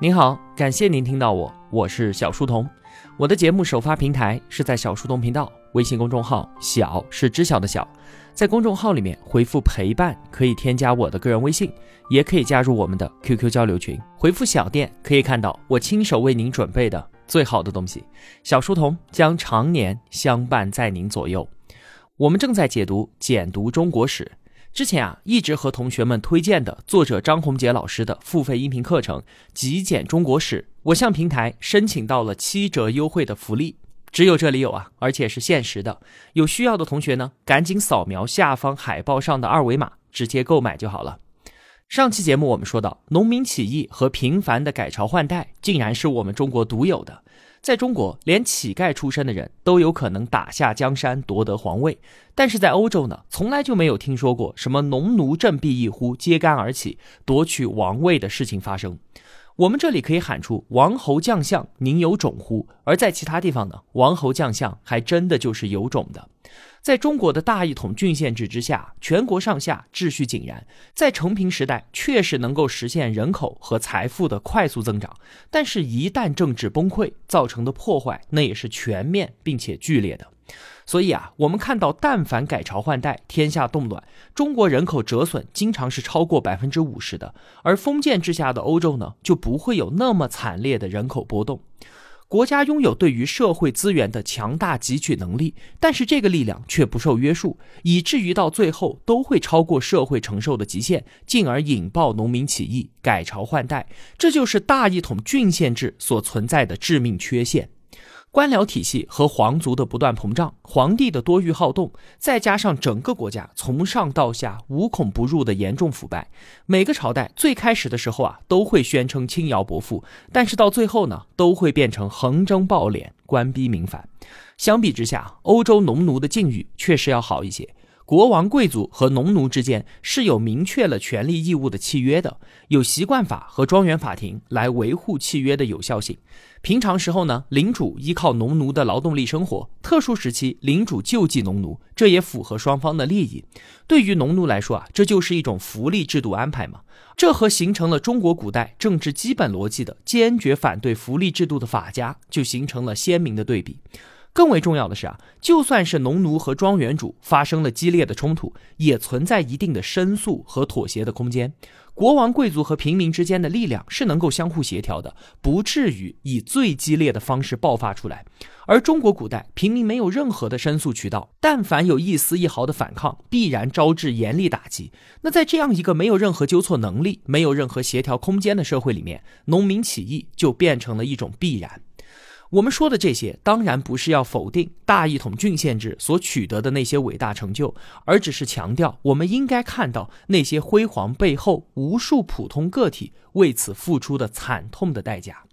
您好，感谢您听到我，我是小书童。我的节目首发平台是在小书童频道微信公众号，小是知晓的小，在公众号里面回复陪伴可以添加我的个人微信，也可以加入我们的 QQ 交流群。回复小店可以看到我亲手为您准备的最好的东西。小书童将常年相伴在您左右。我们正在解读简读中国史。之前啊，一直和同学们推荐的作者张宏杰老师的付费音频课程《极简中国史》，我向平台申请到了七折优惠的福利，只有这里有啊，而且是限时的。有需要的同学呢，赶紧扫描下方海报上的二维码，直接购买就好了。上期节目我们说到，农民起义和频繁的改朝换代，竟然是我们中国独有的。在中国，连乞丐出身的人都有可能打下江山，夺得皇位。但是在欧洲呢，从来就没有听说过什么农奴振臂一呼，揭竿而起，夺取王位的事情发生。我们这里可以喊出“王侯将相，宁有种乎”，而在其他地方呢，王侯将相还真的就是有种的。在中国的大一统郡县制之下，全国上下秩序井然，在成平时代确实能够实现人口和财富的快速增长。但是，一旦政治崩溃，造成的破坏那也是全面并且剧烈的。所以啊，我们看到，但凡改朝换代，天下动乱，中国人口折损经常是超过百分之五十的。而封建制下的欧洲呢，就不会有那么惨烈的人口波动。国家拥有对于社会资源的强大汲取能力，但是这个力量却不受约束，以至于到最后都会超过社会承受的极限，进而引爆农民起义、改朝换代。这就是大一统郡县制所存在的致命缺陷。官僚体系和皇族的不断膨胀，皇帝的多欲好动，再加上整个国家从上到下无孔不入的严重腐败，每个朝代最开始的时候啊，都会宣称轻徭薄赋，但是到最后呢，都会变成横征暴敛、官逼民反。相比之下，欧洲农奴的境遇确实要好一些。国王、贵族和农奴之间是有明确了权利义务的契约的，有习惯法和庄园法庭来维护契约的有效性。平常时候呢，领主依靠农奴的劳动力生活；特殊时期，领主救济农奴，这也符合双方的利益。对于农奴来说啊，这就是一种福利制度安排嘛。这和形成了中国古代政治基本逻辑的坚决反对福利制度的法家就形成了鲜明的对比。更为重要的是啊，就算是农奴和庄园主发生了激烈的冲突，也存在一定的申诉和妥协的空间。国王、贵族和平民之间的力量是能够相互协调的，不至于以最激烈的方式爆发出来。而中国古代平民没有任何的申诉渠道，但凡有一丝一毫的反抗，必然招致严厉打击。那在这样一个没有任何纠错能力、没有任何协调空间的社会里面，农民起义就变成了一种必然。我们说的这些，当然不是要否定大一统郡县制所取得的那些伟大成就，而只是强调我们应该看到那些辉煌背后无数普通个体为此付出的惨痛的代价。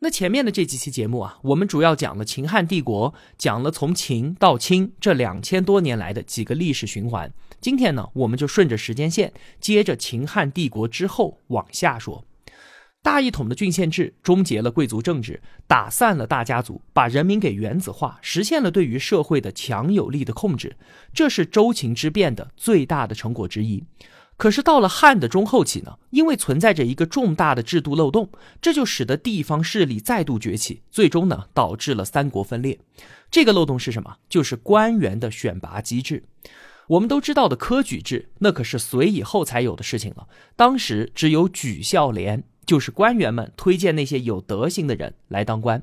那前面的这几期节目啊，我们主要讲了秦汉帝国，讲了从秦到清这两千多年来的几个历史循环。今天呢，我们就顺着时间线，接着秦汉帝国之后往下说。大一统的郡县制终结了贵族政治，打散了大家族，把人民给原子化，实现了对于社会的强有力的控制。这是周秦之变的最大的成果之一。可是到了汉的中后期呢，因为存在着一个重大的制度漏洞，这就使得地方势力再度崛起，最终呢导致了三国分裂。这个漏洞是什么？就是官员的选拔机制。我们都知道的科举制，那可是隋以后才有的事情了。当时只有举孝廉。就是官员们推荐那些有德行的人来当官，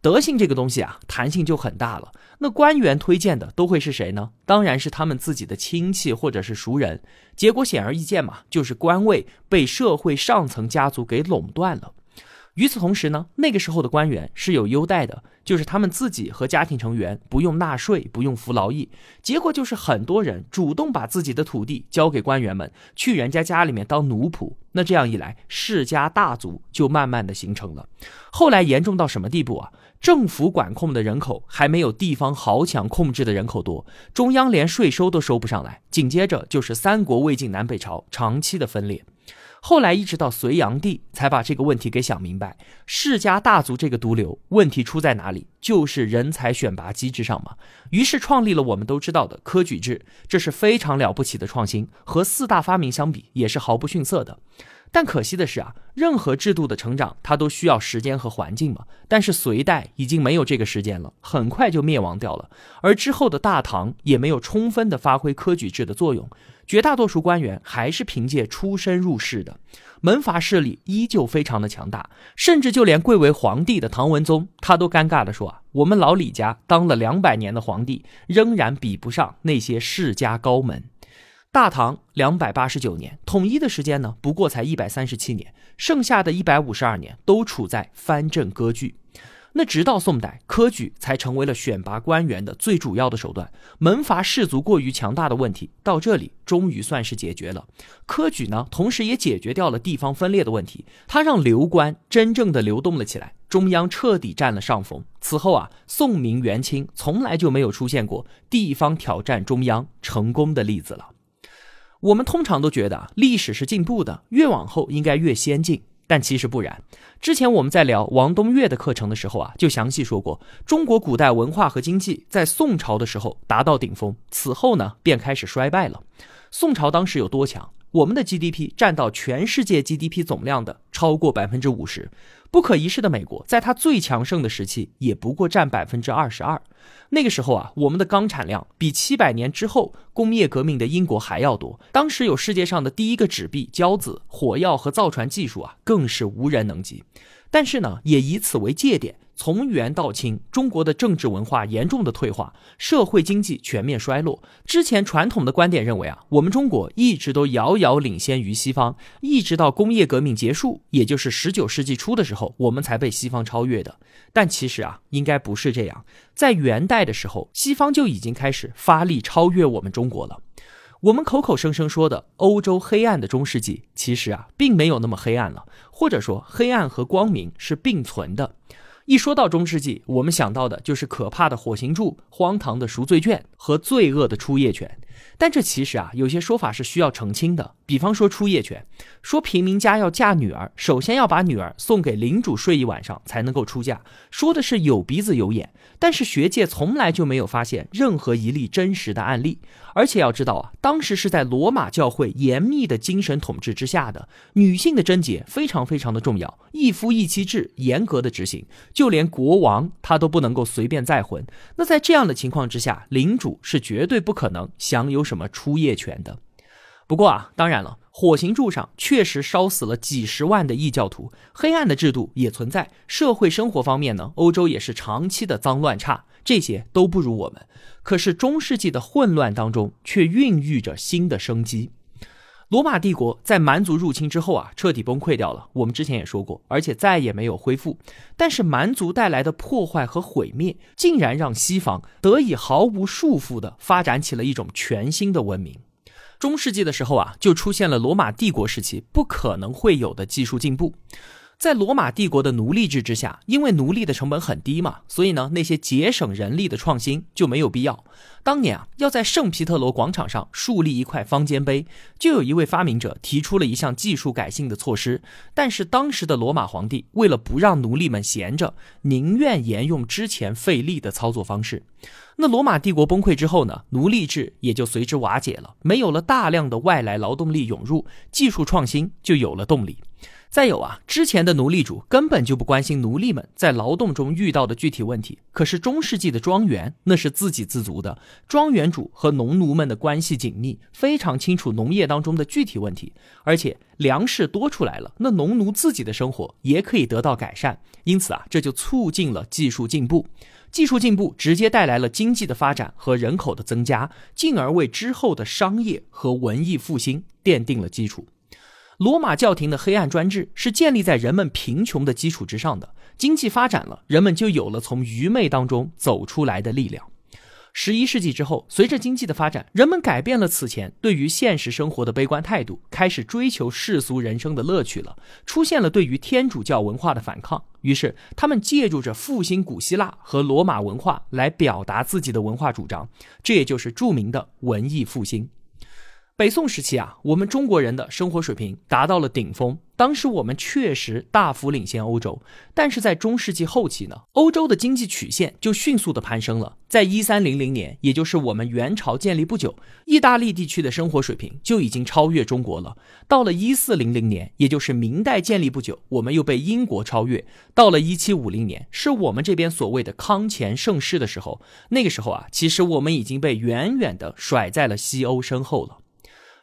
德行这个东西啊，弹性就很大了。那官员推荐的都会是谁呢？当然是他们自己的亲戚或者是熟人。结果显而易见嘛，就是官位被社会上层家族给垄断了。与此同时呢，那个时候的官员是有优待的，就是他们自己和家庭成员不用纳税，不用服劳役。结果就是很多人主动把自己的土地交给官员们，去人家家里面当奴仆。那这样一来，世家大族就慢慢的形成了。后来严重到什么地步啊？政府管控的人口还没有地方豪强控制的人口多，中央连税收都收不上来。紧接着就是三国、魏晋南北朝长期的分裂。后来一直到隋炀帝才把这个问题给想明白，世家大族这个毒瘤问题出在哪里？就是人才选拔机制上嘛。于是创立了我们都知道的科举制，这是非常了不起的创新，和四大发明相比也是毫不逊色的。但可惜的是啊，任何制度的成长，它都需要时间和环境嘛。但是隋代已经没有这个时间了，很快就灭亡掉了。而之后的大唐也没有充分的发挥科举制的作用，绝大多数官员还是凭借出身入仕的，门阀势力依旧非常的强大。甚至就连贵为皇帝的唐文宗，他都尴尬的说啊，我们老李家当了两百年的皇帝，仍然比不上那些世家高门。大唐两百八十九年统一的时间呢，不过才一百三十七年，剩下的一百五十二年都处在藩镇割据。那直到宋代，科举才成为了选拔官员的最主要的手段。门阀士族过于强大的问题到这里终于算是解决了。科举呢，同时也解决掉了地方分裂的问题，它让流官真正的流动了起来，中央彻底占了上风。此后啊，宋明元清从来就没有出现过地方挑战中央成功的例子了。我们通常都觉得啊历史是进步的，越往后应该越先进，但其实不然。之前我们在聊王东岳的课程的时候啊，就详细说过，中国古代文化和经济在宋朝的时候达到顶峰，此后呢便开始衰败了。宋朝当时有多强？我们的 GDP 占到全世界 GDP 总量的超过百分之五十。不可一世的美国，在它最强盛的时期，也不过占百分之二十二。那个时候啊，我们的钢产量比七百年之后工业革命的英国还要多。当时有世界上的第一个纸币、交子、火药和造船技术啊，更是无人能及。但是呢，也以此为界点。从元到清，中国的政治文化严重的退化，社会经济全面衰落。之前传统的观点认为啊，我们中国一直都遥遥领先于西方，一直到工业革命结束，也就是十九世纪初的时候，我们才被西方超越的。但其实啊，应该不是这样。在元代的时候，西方就已经开始发力超越我们中国了。我们口口声声说的欧洲黑暗的中世纪，其实啊，并没有那么黑暗了，或者说黑暗和光明是并存的。一说到中世纪，我们想到的就是可怕的火刑柱、荒唐的赎罪券和罪恶的出夜权。但这其实啊，有些说法是需要澄清的。比方说出夜权，说平民家要嫁女儿，首先要把女儿送给领主睡一晚上才能够出嫁，说的是有鼻子有眼。但是学界从来就没有发现任何一例真实的案例。而且要知道啊，当时是在罗马教会严密的精神统治之下的，女性的贞洁非常非常的重要，一夫一妻制严格的执行，就连国王他都不能够随便再婚。那在这样的情况之下，领主是绝对不可能享有什么出业权的。不过啊，当然了，火刑柱上确实烧死了几十万的异教徒，黑暗的制度也存在。社会生活方面呢，欧洲也是长期的脏乱差，这些都不如我们。可是中世纪的混乱当中，却孕育着新的生机。罗马帝国在蛮族入侵之后啊，彻底崩溃掉了。我们之前也说过，而且再也没有恢复。但是蛮族带来的破坏和毁灭，竟然让西方得以毫无束缚地发展起了一种全新的文明。中世纪的时候啊，就出现了罗马帝国时期不可能会有的技术进步。在罗马帝国的奴隶制之下，因为奴隶的成本很低嘛，所以呢，那些节省人力的创新就没有必要。当年啊，要在圣皮特罗广场上树立一块方尖碑，就有一位发明者提出了一项技术改进的措施。但是当时的罗马皇帝为了不让奴隶们闲着，宁愿沿用之前费力的操作方式。那罗马帝国崩溃之后呢，奴隶制也就随之瓦解了。没有了大量的外来劳动力涌入，技术创新就有了动力。再有啊，之前的奴隶主根本就不关心奴隶们在劳动中遇到的具体问题。可是中世纪的庄园那是自给自足的，庄园主和农奴们的关系紧密，非常清楚农业当中的具体问题，而且粮食多出来了，那农奴自己的生活也可以得到改善。因此啊，这就促进了技术进步。技术进步直接带来了经济的发展和人口的增加，进而为之后的商业和文艺复兴奠定了基础。罗马教廷的黑暗专制是建立在人们贫穷的基础之上的。经济发展了，人们就有了从愚昧当中走出来的力量。十一世纪之后，随着经济的发展，人们改变了此前对于现实生活的悲观态度，开始追求世俗人生的乐趣了。出现了对于天主教文化的反抗，于是他们借助着复兴古希腊和罗马文化来表达自己的文化主张，这也就是著名的文艺复兴。北宋时期啊，我们中国人的生活水平达到了顶峰。当时我们确实大幅领先欧洲，但是在中世纪后期呢，欧洲的经济曲线就迅速的攀升了。在一三零零年，也就是我们元朝建立不久，意大利地区的生活水平就已经超越中国了。到了一四零零年，也就是明代建立不久，我们又被英国超越。到了一七五零年，是我们这边所谓的康乾盛世的时候，那个时候啊，其实我们已经被远远的甩在了西欧身后了。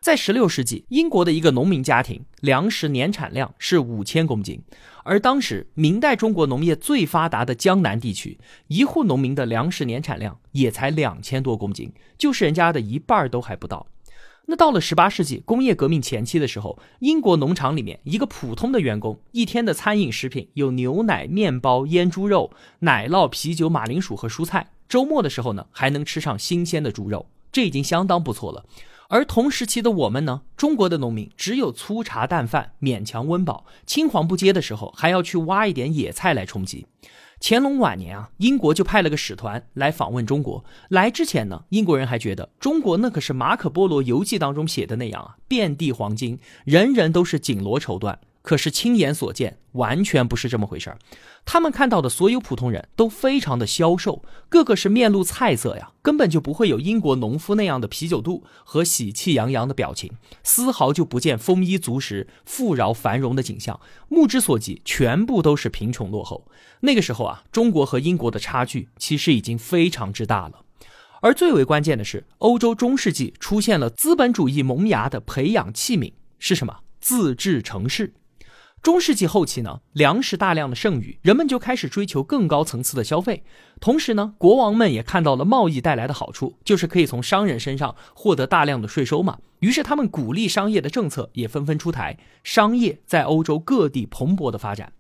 在十六世纪，英国的一个农民家庭粮食年产量是五千公斤，而当时明代中国农业最发达的江南地区，一户农民的粮食年产量也才两千多公斤，就是人家的一半都还不到。那到了十八世纪工业革命前期的时候，英国农场里面一个普通的员工一天的餐饮食品有牛奶、面包、腌猪肉、奶酪、啤酒、马铃薯和蔬菜，周末的时候呢还能吃上新鲜的猪肉，这已经相当不错了。而同时期的我们呢，中国的农民只有粗茶淡饭，勉强温饱。青黄不接的时候，还要去挖一点野菜来充饥。乾隆晚年啊，英国就派了个使团来访问中国。来之前呢，英国人还觉得中国那可是马可波罗游记当中写的那样啊，遍地黄金，人人都是锦罗绸缎。可是亲眼所见，完全不是这么回事儿。他们看到的所有普通人都非常的消瘦，个个是面露菜色呀，根本就不会有英国农夫那样的啤酒肚和喜气洋洋的表情，丝毫就不见丰衣足食、富饶繁荣的景象。目之所及，全部都是贫穷落后。那个时候啊，中国和英国的差距其实已经非常之大了。而最为关键的是，欧洲中世纪出现了资本主义萌芽的培养器皿是什么？自治城市。中世纪后期呢，粮食大量的剩余，人们就开始追求更高层次的消费。同时呢，国王们也看到了贸易带来的好处，就是可以从商人身上获得大量的税收嘛。于是他们鼓励商业的政策也纷纷出台，商业在欧洲各地蓬勃的发展。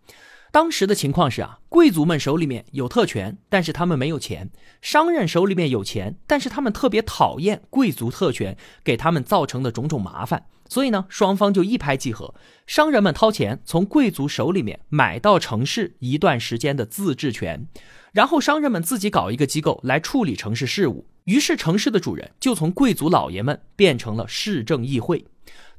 当时的情况是啊，贵族们手里面有特权，但是他们没有钱；商人手里面有钱，但是他们特别讨厌贵族特权给他们造成的种种麻烦。所以呢，双方就一拍即合，商人们掏钱从贵族手里面买到城市一段时间的自治权，然后商人们自己搞一个机构来处理城市事务。于是城市的主人就从贵族老爷们变成了市政议会。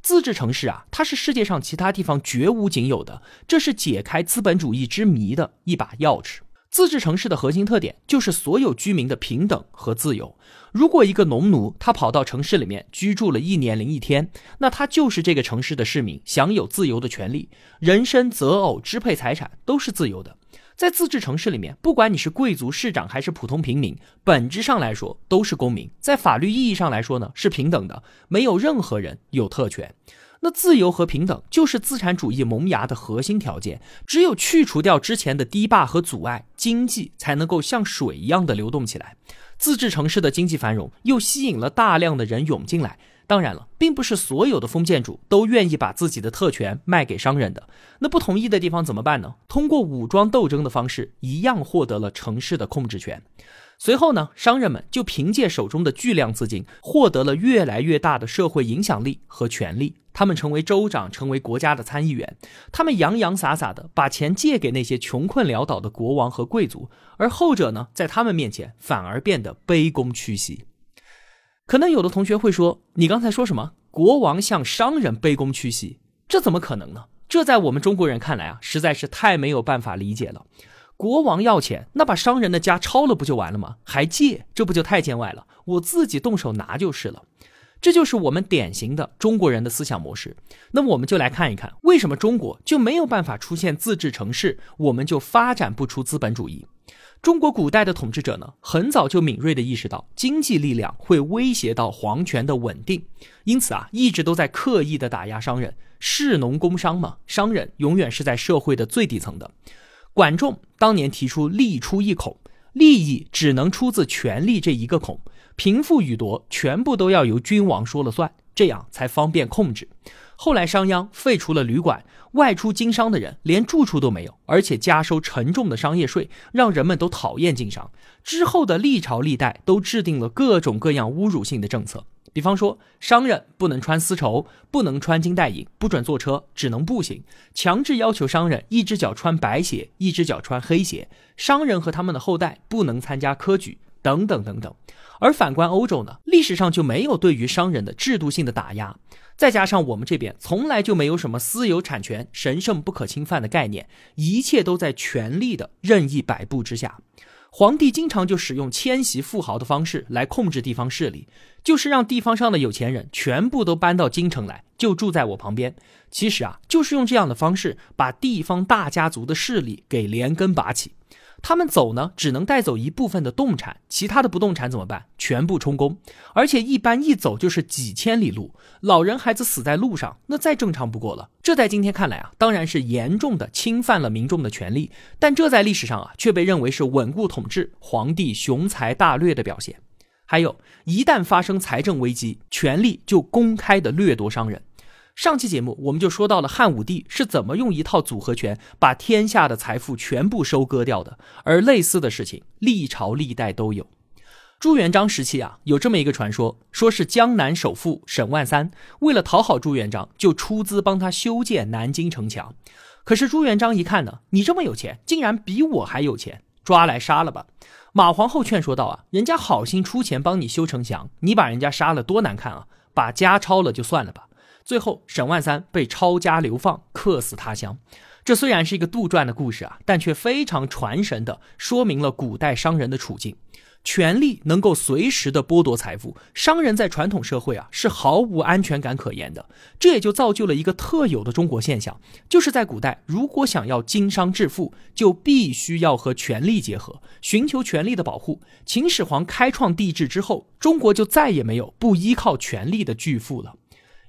自治城市啊，它是世界上其他地方绝无仅有的，这是解开资本主义之谜的一把钥匙。自治城市的核心特点就是所有居民的平等和自由。如果一个农奴他跑到城市里面居住了一年零一天，那他就是这个城市的市民，享有自由的权利，人身择偶、支配财产都是自由的。在自治城市里面，不管你是贵族、市长还是普通平民，本质上来说都是公民。在法律意义上来说呢，是平等的，没有任何人有特权。那自由和平等就是资产主义萌芽的核心条件。只有去除掉之前的堤坝和阻碍，经济才能够像水一样的流动起来。自治城市的经济繁荣又吸引了大量的人涌进来。当然了，并不是所有的封建主都愿意把自己的特权卖给商人的。那不同意的地方怎么办呢？通过武装斗争的方式，一样获得了城市的控制权。随后呢，商人们就凭借手中的巨量资金，获得了越来越大的社会影响力和权力。他们成为州长，成为国家的参议员。他们洋洋洒洒的把钱借给那些穷困潦倒的国王和贵族，而后者呢，在他们面前反而变得卑躬屈膝。可能有的同学会说：“你刚才说什么？国王向商人卑躬屈膝？这怎么可能呢？这在我们中国人看来啊，实在是太没有办法理解了。国王要钱，那把商人的家抄了不就完了吗？还借，这不就太见外了？我自己动手拿就是了。这就是我们典型的中国人的思想模式。那么我们就来看一看，为什么中国就没有办法出现自治城市，我们就发展不出资本主义。”中国古代的统治者呢，很早就敏锐地意识到经济力量会威胁到皇权的稳定，因此啊，一直都在刻意地打压商人。士农工商嘛，商人永远是在社会的最底层的。管仲当年提出“利出一孔”，利益只能出自权力这一个孔，贫富与夺全部都要由君王说了算，这样才方便控制。后来商鞅废除了旅馆，外出经商的人连住处都没有，而且加收沉重的商业税，让人们都讨厌经商。之后的历朝历代都制定了各种各样侮辱性的政策，比方说商人不能穿丝绸，不能穿金戴银，不准坐车，只能步行，强制要求商人一只脚穿白鞋，一只脚穿黑鞋。商人和他们的后代不能参加科举，等等等等。而反观欧洲呢，历史上就没有对于商人的制度性的打压，再加上我们这边从来就没有什么私有产权、神圣不可侵犯的概念，一切都在权力的任意摆布之下。皇帝经常就使用迁徙富豪的方式来控制地方势力，就是让地方上的有钱人全部都搬到京城来，就住在我旁边。其实啊，就是用这样的方式把地方大家族的势力给连根拔起。他们走呢，只能带走一部分的动产，其他的不动产怎么办？全部充公，而且一般一走就是几千里路，老人孩子死在路上，那再正常不过了。这在今天看来啊，当然是严重的侵犯了民众的权利，但这在历史上啊，却被认为是稳固统治、皇帝雄才大略的表现。还有，一旦发生财政危机，权力就公开的掠夺商人。上期节目我们就说到了汉武帝是怎么用一套组合拳把天下的财富全部收割掉的，而类似的事情历朝历代都有。朱元璋时期啊，有这么一个传说，说是江南首富沈万三为了讨好朱元璋，就出资帮他修建南京城墙。可是朱元璋一看呢，你这么有钱，竟然比我还有钱，抓来杀了吧。马皇后劝说道啊，人家好心出钱帮你修城墙，你把人家杀了多难看啊，把家抄了就算了吧。最后，沈万三被抄家流放，客死他乡。这虽然是一个杜撰的故事啊，但却非常传神的说明了古代商人的处境。权力能够随时的剥夺财富，商人在传统社会啊是毫无安全感可言的。这也就造就了一个特有的中国现象，就是在古代，如果想要经商致富，就必须要和权力结合，寻求权力的保护。秦始皇开创帝制之后，中国就再也没有不依靠权力的巨富了。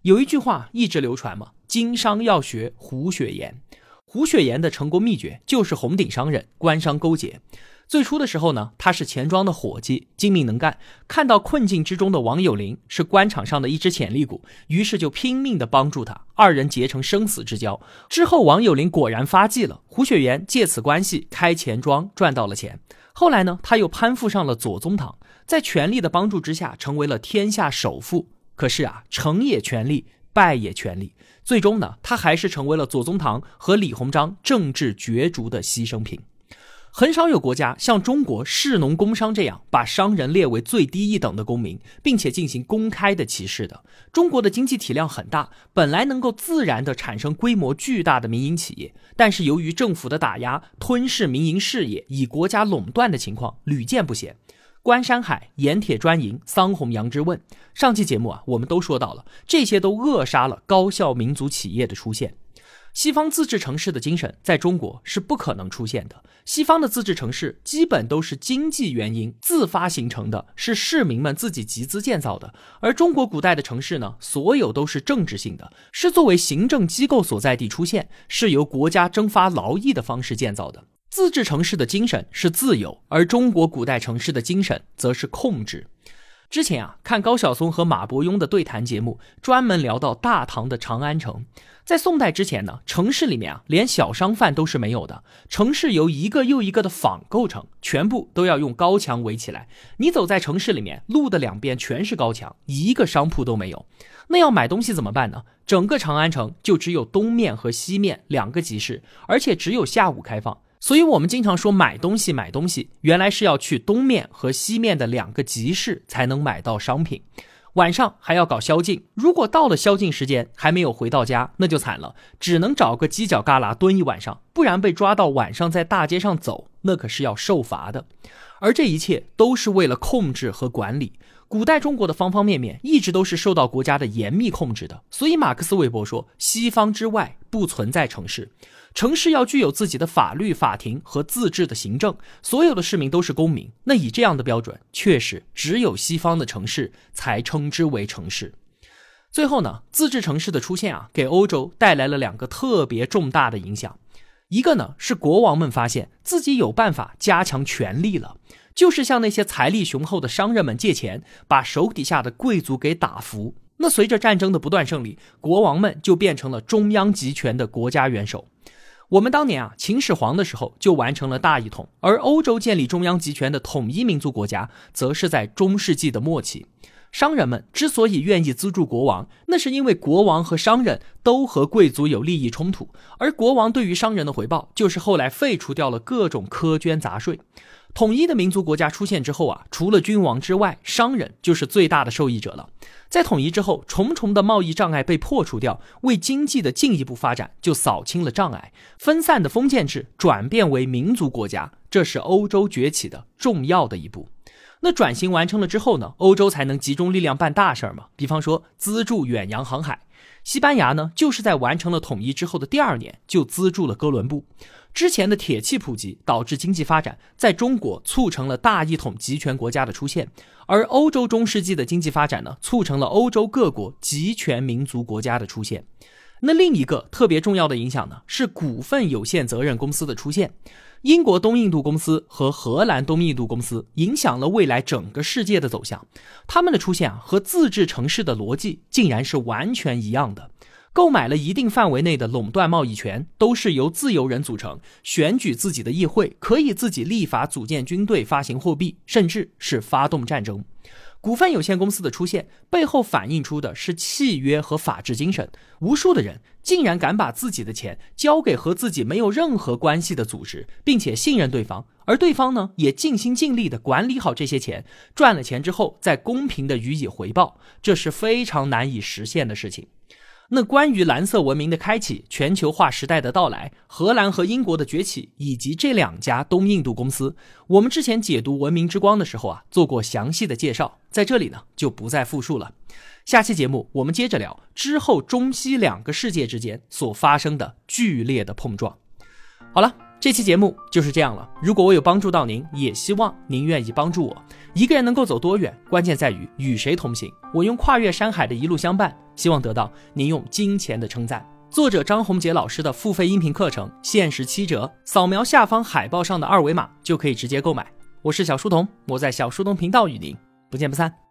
有一句话一直流传嘛，经商要学胡雪岩。胡雪岩的成功秘诀就是红顶商人，官商勾结。最初的时候呢，他是钱庄的伙计，精明能干。看到困境之中的王有龄是官场上的一只潜力股，于是就拼命的帮助他，二人结成生死之交。之后，王有龄果然发迹了，胡雪岩借此关系开钱庄赚到了钱。后来呢，他又攀附上了左宗棠，在权力的帮助之下，成为了天下首富。可是啊，成也权力，败也权力。最终呢，他还是成为了左宗棠和李鸿章政治角逐的牺牲品。很少有国家像中国士农工商这样把商人列为最低一等的公民，并且进行公开的歧视的。中国的经济体量很大，本来能够自然的产生规模巨大的民营企业，但是由于政府的打压，吞噬民营事业，以国家垄断的情况屡见不鲜。关山海、盐铁专营、桑弘羊之问，上期节目啊，我们都说到了，这些都扼杀了高效民族企业的出现。西方自治城市的精神在中国是不可能出现的。西方的自治城市基本都是经济原因自发形成的，是市民们自己集资建造的。而中国古代的城市呢，所有都是政治性的，是作为行政机构所在地出现，是由国家征发劳役的方式建造的。自治城市的精神是自由，而中国古代城市的精神则是控制。之前啊，看高晓松和马伯庸的对谈节目，专门聊到大唐的长安城。在宋代之前呢，城市里面啊，连小商贩都是没有的。城市由一个又一个的坊构成，全部都要用高墙围起来。你走在城市里面，路的两边全是高墙，一个商铺都没有。那要买东西怎么办呢？整个长安城就只有东面和西面两个集市，而且只有下午开放。所以，我们经常说买东西买东西，原来是要去东面和西面的两个集市才能买到商品。晚上还要搞宵禁，如果到了宵禁时间还没有回到家，那就惨了，只能找个犄角旮旯蹲一晚上，不然被抓到晚上在大街上走，那可是要受罚的。而这一切都是为了控制和管理。古代中国的方方面面一直都是受到国家的严密控制的，所以马克思韦伯说，西方之外不存在城市。城市要具有自己的法律、法庭和自治的行政，所有的市民都是公民。那以这样的标准，确实只有西方的城市才称之为城市。最后呢，自治城市的出现啊，给欧洲带来了两个特别重大的影响。一个呢是国王们发现自己有办法加强权力了，就是向那些财力雄厚的商人们借钱，把手底下的贵族给打服。那随着战争的不断胜利，国王们就变成了中央集权的国家元首。我们当年啊，秦始皇的时候就完成了大一统，而欧洲建立中央集权的统一民族国家，则是在中世纪的末期。商人们之所以愿意资助国王，那是因为国王和商人都和贵族有利益冲突，而国王对于商人的回报，就是后来废除掉了各种苛捐杂税。统一的民族国家出现之后啊，除了君王之外，商人就是最大的受益者了。在统一之后，重重的贸易障碍被破除掉，为经济的进一步发展就扫清了障碍。分散的封建制转变为民族国家，这是欧洲崛起的重要的一步。那转型完成了之后呢？欧洲才能集中力量办大事儿嘛。比方说，资助远洋航海。西班牙呢，就是在完成了统一之后的第二年就资助了哥伦布。之前的铁器普及导致经济发展，在中国促成了大一统集权国家的出现，而欧洲中世纪的经济发展呢，促成了欧洲各国集权民族国家的出现。那另一个特别重要的影响呢，是股份有限责任公司的出现。英国东印度公司和荷兰东印度公司影响了未来整个世界的走向。他们的出现啊，和自治城市的逻辑竟然是完全一样的。购买了一定范围内的垄断贸易权，都是由自由人组成，选举自己的议会，可以自己立法、组建军队、发行货币，甚至是发动战争。股份有限公司的出现背后反映出的是契约和法治精神。无数的人竟然敢把自己的钱交给和自己没有任何关系的组织，并且信任对方，而对方呢也尽心尽力的管理好这些钱，赚了钱之后再公平的予以回报，这是非常难以实现的事情。那关于蓝色文明的开启、全球化时代的到来、荷兰和英国的崛起，以及这两家东印度公司，我们之前解读《文明之光》的时候啊，做过详细的介绍，在这里呢就不再复述了。下期节目我们接着聊之后中西两个世界之间所发生的剧烈的碰撞。好了。这期节目就是这样了。如果我有帮助到您，也希望您愿意帮助我。一个人能够走多远，关键在于与谁同行。我用跨越山海的一路相伴，希望得到您用金钱的称赞。作者张宏杰老师的付费音频课程限时七折，扫描下方海报上的二维码就可以直接购买。我是小书童，我在小书童频道与您不见不散。